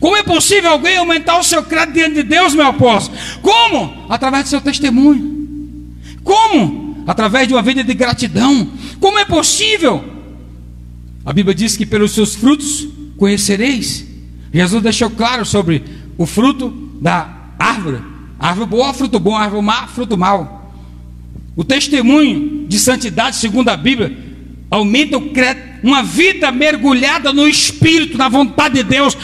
Como é possível alguém aumentar o seu crédito diante de Deus, meu apóstolo? Como? Através do seu testemunho. Como? Através de uma vida de gratidão. Como é possível? A Bíblia diz que pelos seus frutos conhecereis. Jesus deixou claro sobre o fruto da árvore. Árvore boa, fruto bom, árvore má, fruto mau. O testemunho de santidade, segundo a Bíblia, aumenta o crédito. Uma vida mergulhada no Espírito, na vontade de Deus,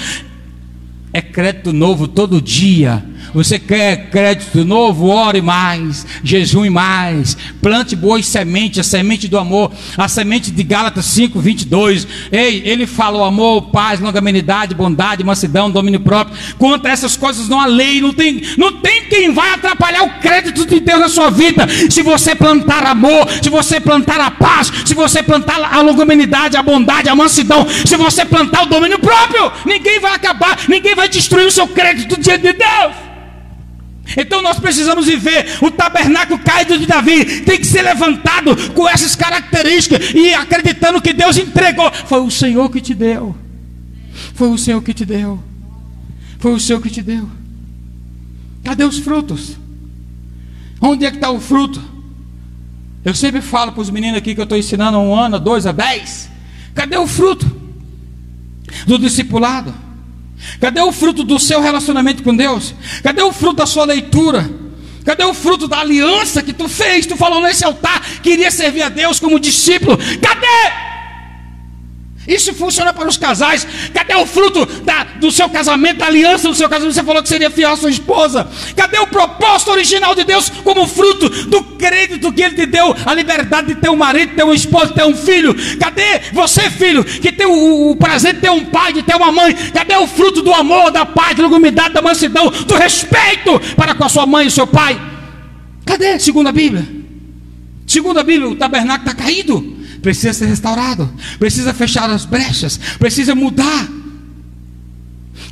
é crédito novo todo dia. Você quer crédito novo? Ore mais, jejue mais, plante boas sementes, a semente do amor, a semente de Gálatas 5, 22. Ei, ele fala o amor, paz, longanimidade, bondade, mansidão, domínio próprio. Quanto a essas coisas não há lei, não tem, não tem quem vai atrapalhar o crédito de Deus na sua vida. Se você plantar amor, se você plantar a paz, se você plantar a longanimidade, a bondade, a mansidão, se você plantar o domínio próprio, ninguém vai acabar, ninguém vai destruir o seu crédito diante de Deus. Então nós precisamos viver o tabernáculo caído de Davi, tem que ser levantado com essas características e acreditando que Deus entregou. Foi o Senhor que te deu. Foi o Senhor que te deu. Foi o Senhor que te deu. Cadê os frutos? Onde é que está o fruto? Eu sempre falo para os meninos aqui que eu estou ensinando há um ano, dois, a dez. Cadê o fruto do discipulado? Cadê o fruto do seu relacionamento com Deus? Cadê o fruto da sua leitura? Cadê o fruto da aliança que tu fez? Tu falou nesse altar, queria servir a Deus como discípulo. Cadê? Isso funciona para os casais. Cadê o fruto da, do seu casamento, da aliança do seu casamento? Você falou que seria fiel à sua esposa. Cadê o propósito original de Deus como fruto do crédito que Ele te deu? A liberdade de ter um marido, ter uma esposa, ter um filho. Cadê você, filho, que tem o, o prazer de ter um pai, de ter uma mãe? Cadê o fruto do amor, da paz, da humildade, da mansidão, do respeito para com a sua mãe e o seu pai? Cadê, segundo a Bíblia? Segundo a Bíblia, o tabernáculo está caído precisa ser restaurado, precisa fechar as brechas, precisa mudar.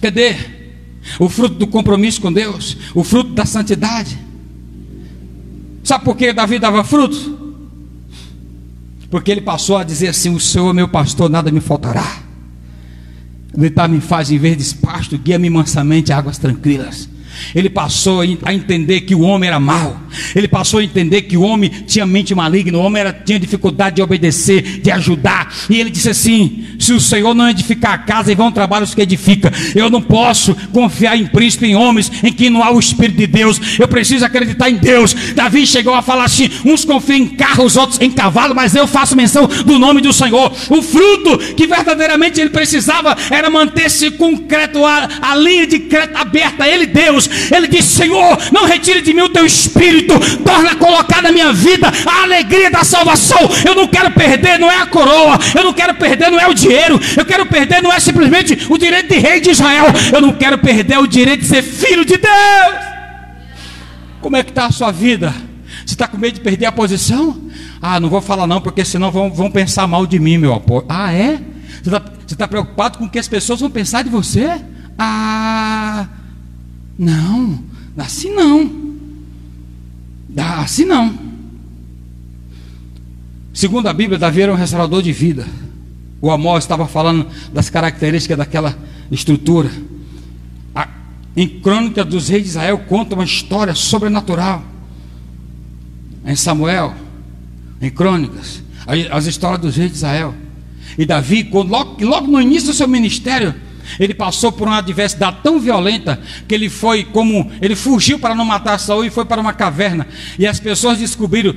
Cadê o fruto do compromisso com Deus, o fruto da santidade? Sabe por que Davi dava fruto? Porque ele passou a dizer assim: O Senhor é meu pastor, nada me faltará. Deitar me faz em verdes pasto, guia-me mansamente a águas tranquilas. Ele passou a entender que o homem era mau. Ele passou a entender que o homem tinha mente maligna. O homem era, tinha dificuldade de obedecer, de ajudar. E ele disse assim: Se o Senhor não edificar a casa, e vão trabalhar os que edifica. Eu não posso confiar em príncipe, em homens, em que não há o Espírito de Deus. Eu preciso acreditar em Deus. Davi chegou a falar assim: Uns confiam em carro, os outros em cavalo, mas eu faço menção do nome do Senhor. O fruto que verdadeiramente ele precisava era manter-se concreto, a, a linha de crédito aberta. Ele, Deus. Ele disse: Senhor, não retire de mim o teu espírito, torna colocar na minha vida a alegria da salvação. Eu não quero perder, não é a coroa, eu não quero perder, não é o dinheiro, eu quero perder, não é simplesmente o direito de rei de Israel, eu não quero perder o direito de ser filho de Deus. Como é que está a sua vida? Você está com medo de perder a posição? Ah, não vou falar não, porque senão vão, vão pensar mal de mim, meu apoio. Ah, é? Você está tá preocupado com o que as pessoas vão pensar de você? Ah, não, assim não. Assim não. Segundo a Bíblia, Davi era um restaurador de vida. O Amós estava falando das características daquela estrutura. A, em Crônica dos Reis de Israel conta uma história sobrenatural. Em Samuel, em Crônicas, as histórias dos reis de Israel. E Davi, quando, logo, logo no início do seu ministério, ele passou por uma adversidade tão violenta que ele foi como ele fugiu para não matar Saul e foi para uma caverna. E as pessoas descobriram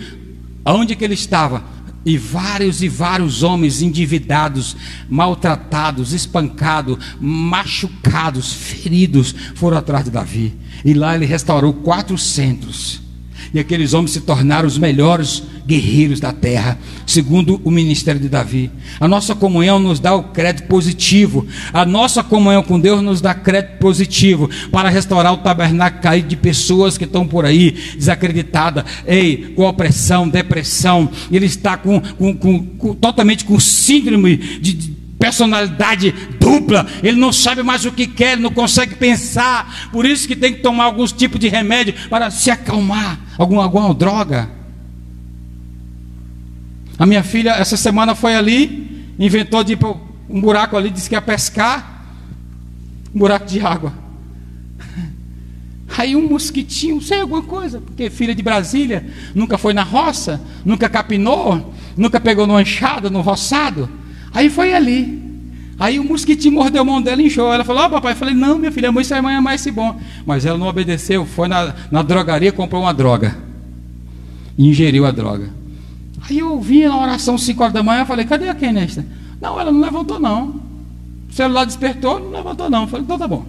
aonde que ele estava. E vários e vários homens endividados, maltratados, espancados, machucados, feridos, foram atrás de Davi. E lá ele restaurou quatro centros. E aqueles homens se tornaram os melhores guerreiros da terra, segundo o ministério de Davi. A nossa comunhão nos dá o crédito positivo. A nossa comunhão com Deus nos dá crédito positivo para restaurar o tabernáculo caído de pessoas que estão por aí desacreditadas, ei, com opressão, depressão. Ele está com, com, com, com totalmente com síndrome de, de personalidade dupla, ele não sabe mais o que quer, não consegue pensar, por isso que tem que tomar alguns tipos de remédio para se acalmar, alguma, alguma droga. A minha filha, essa semana, foi ali, inventou de ir para um buraco ali, disse que ia pescar. um buraco de água. Aí um mosquitinho, sei alguma coisa, porque filha de Brasília, nunca foi na roça, nunca capinou, nunca pegou no enxada, no roçado. Aí foi ali. Aí o mosquitinho mordeu a mão dela e inchou. Ela falou: Ó, oh, papai. Eu falei: Não, minha filha, isso é amanhã mais esse bom. Mas ela não obedeceu, foi na, na drogaria, comprou uma droga. E ingeriu a droga. Aí eu vim na oração 5 horas da manhã, falei: Cadê a Kenesta? Não, ela não levantou, não. O celular despertou, não levantou, não. Eu falei: Então tá bom.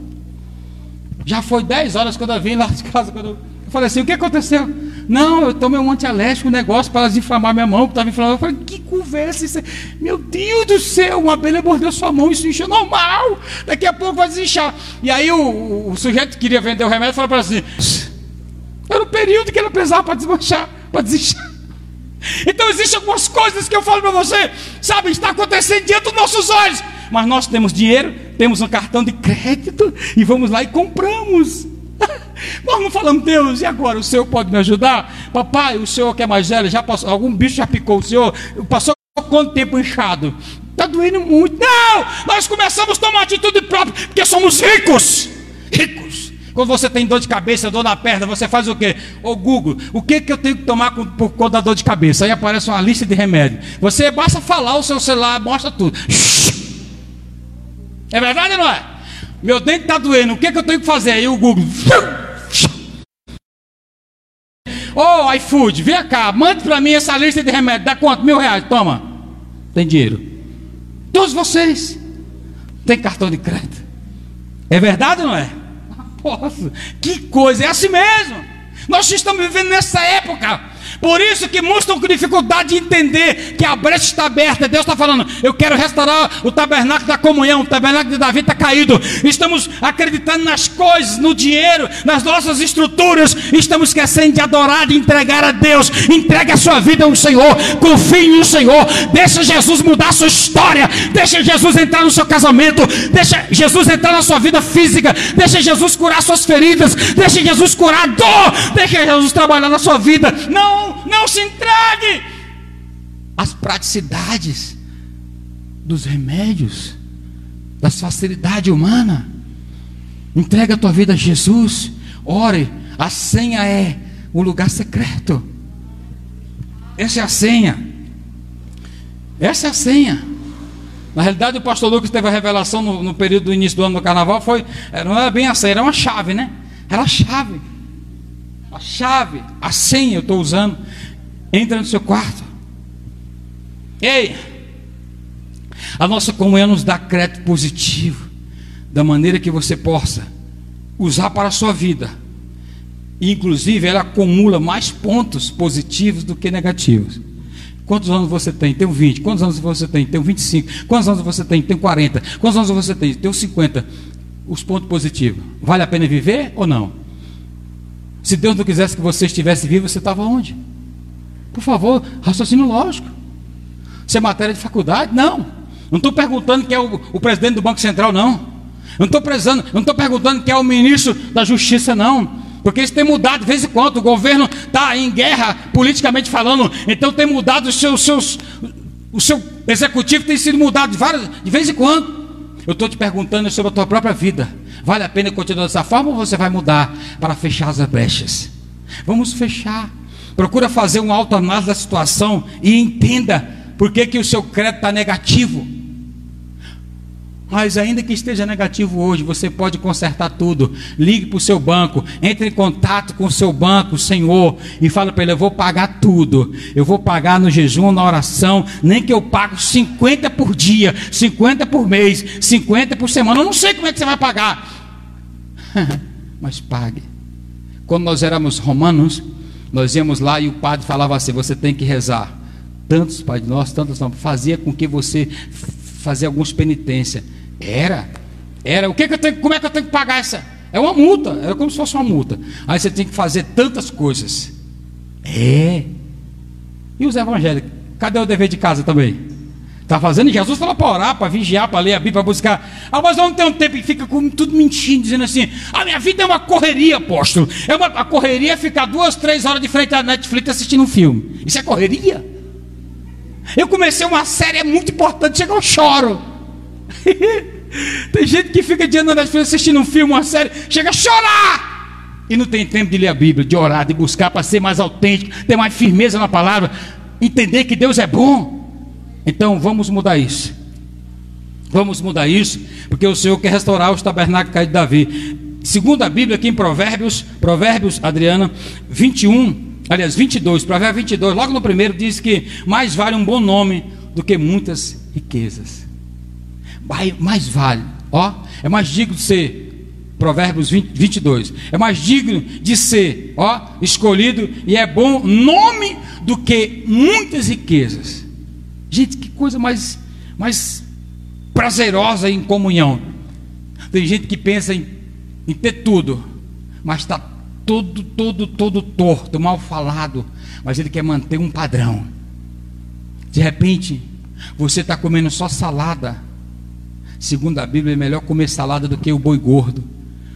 Já foi 10 horas quando eu vim lá de casa. Quando eu, eu falei assim: O que aconteceu? Não, eu tomei um antialérgico, um negócio para desinflamar minha mão, que estava inflamada. Eu falei, que conversa isso? É? Meu Deus do céu, uma abelha mordeu sua mão, isso incha normal. Daqui a pouco vai desinchar. E aí o, o, sujeito que queria vender o remédio falou para assim: era o período que ela precisava para desmanchar, para desinchar. Então existem algumas coisas que eu falo para você, sabe, está acontecendo diante dos nossos olhos. Mas nós temos dinheiro, temos um cartão de crédito e vamos lá e compramos. Nós não falamos, Deus, e agora? O Senhor pode me ajudar? Papai, o Senhor que é mais velho, já passou, algum bicho já picou o Senhor? Passou quanto tempo inchado? Está doendo muito. Não! Nós começamos a tomar atitude própria, porque somos ricos. Ricos. Quando você tem dor de cabeça, dor na perna, você faz o quê? Ô Google, o que, que eu tenho que tomar por conta da dor de cabeça? Aí aparece uma lista de remédios. Você basta falar, o seu celular mostra tudo. É verdade ou não é? Meu dente está doendo, o que, que eu tenho que fazer? Aí o Google. Ô oh, iFood, vem cá, mande para mim essa lista de remédios. Dá quanto? Mil reais, toma. Tem dinheiro. Todos vocês têm cartão de crédito. É verdade ou não é? Posso. Que coisa, é assim mesmo. Nós estamos vivendo nessa época por isso que muitos estão com dificuldade de entender que a brecha está aberta. Deus está falando, eu quero restaurar o tabernáculo da comunhão. O tabernáculo de Davi está caído. Estamos acreditando nas coisas, no dinheiro, nas nossas estruturas. Estamos esquecendo de adorar, de entregar a Deus. Entregue a sua vida ao Senhor. Confie no Senhor. Deixa Jesus mudar a sua história. Deixa Jesus entrar no seu casamento. Deixa Jesus entrar na sua vida física. Deixa Jesus curar suas feridas. Deixa Jesus curar a dor. Deixa Jesus trabalhar na sua vida. Não não, se entregue às praticidades dos remédios, das facilidades humanas. Entrega a tua vida a Jesus. Ore. A senha é o lugar secreto. Essa é a senha. Essa é a senha. Na realidade, o pastor Lucas teve a revelação no, no período do início do ano do carnaval. Foi, não era bem a senha, era uma chave, né? Era a chave a chave, a senha eu estou usando. Entra no seu quarto. Ei, a nossa comunhão nos dá crédito positivo, da maneira que você possa usar para a sua vida. Inclusive, ela acumula mais pontos positivos do que negativos. Quantos anos você tem? Tenho 20. Quantos anos você tem? Tenho 25. Quantos anos você tem? Tenho 40. Quantos anos você tem? Tenho 50. Os pontos positivos. Vale a pena viver ou não? Se Deus não quisesse que você estivesse vivo, você estava onde? Por favor, raciocínio lógico. Isso é matéria de faculdade? Não. Não estou perguntando quem é o, o, presidente do Banco Central, não. Não estou não estou perguntando quem é o ministro da Justiça, não. Porque isso tem mudado de vez em quando. O governo está em guerra, politicamente falando. Então tem mudado os seus, seus, o seu executivo tem sido mudado de, várias, de vez em quando. Eu estou te perguntando sobre a tua própria vida. Vale a pena continuar dessa forma ou você vai mudar para fechar as brechas? Vamos fechar. Procura fazer um autoanálise da situação e entenda por que, que o seu crédito está negativo. Mas ainda que esteja negativo hoje, você pode consertar tudo. Ligue para o seu banco, entre em contato com o seu banco, Senhor, e fala para ele: eu vou pagar tudo. Eu vou pagar no jejum, na oração, nem que eu pague 50 por dia, 50 por mês, 50 por semana. Eu não sei como é que você vai pagar. Mas pague. Quando nós éramos romanos, nós íamos lá e o padre falava assim: você tem que rezar. Tantos Pai de nós, tantos não. Fazia com que você fazia alguns penitência. Era, era. O que, que eu tenho? Como é que eu tenho que pagar essa? É uma multa. Era como se fosse uma multa. Aí você tem que fazer tantas coisas. É. E os evangélicos? Cadê o dever de casa também? Está fazendo? Jesus falou para orar, para vigiar, para ler a Bíblia, para buscar. Ah, mas não tem um tempo que fica com, tudo mentindo, dizendo assim: a minha vida é uma correria, apóstolo. É uma, a correria é ficar duas, três horas de frente à Netflix assistindo um filme. Isso é correria? Eu comecei uma série muito importante, chega eu choro. Tem gente que fica diante das pessoas assistindo um filme, uma série, chega a chorar e não tem tempo de ler a Bíblia, de orar, de buscar para ser mais autêntico, ter mais firmeza na palavra, entender que Deus é bom. Então vamos mudar isso. Vamos mudar isso, porque o Senhor quer restaurar os tabernáculos de Davi. Segundo a Bíblia, aqui em Provérbios, Provérbios, Adriana, 21, aliás, 22, Provérbios 22, logo no primeiro, diz que mais vale um bom nome do que muitas riquezas. Mais vale, ó, é mais digno de ser, Provérbios 20, 22, é mais digno de ser, ó, escolhido e é bom nome do que muitas riquezas. Gente, que coisa mais, mais prazerosa em comunhão. Tem gente que pensa em, em ter tudo, mas está todo, todo, todo torto, mal falado, mas ele quer manter um padrão. De repente, você está comendo só salada. Segundo a Bíblia, é melhor comer salada do que o boi gordo.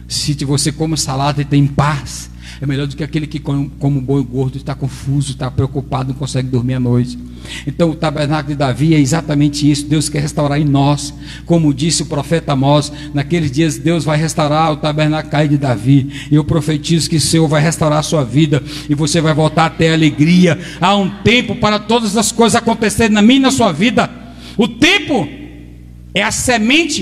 Se você come salada e tem paz, é melhor do que aquele que, como, como boi gordo, está confuso, está preocupado, não consegue dormir à noite. Então, o tabernáculo de Davi é exatamente isso. Deus quer restaurar em nós, como disse o profeta Amós. Naqueles dias, Deus vai restaurar o tabernáculo de Davi. E eu profetizo que o Senhor vai restaurar a sua vida e você vai voltar a ter alegria. Há um tempo para todas as coisas acontecerem na minha e na sua vida. O tempo é a semente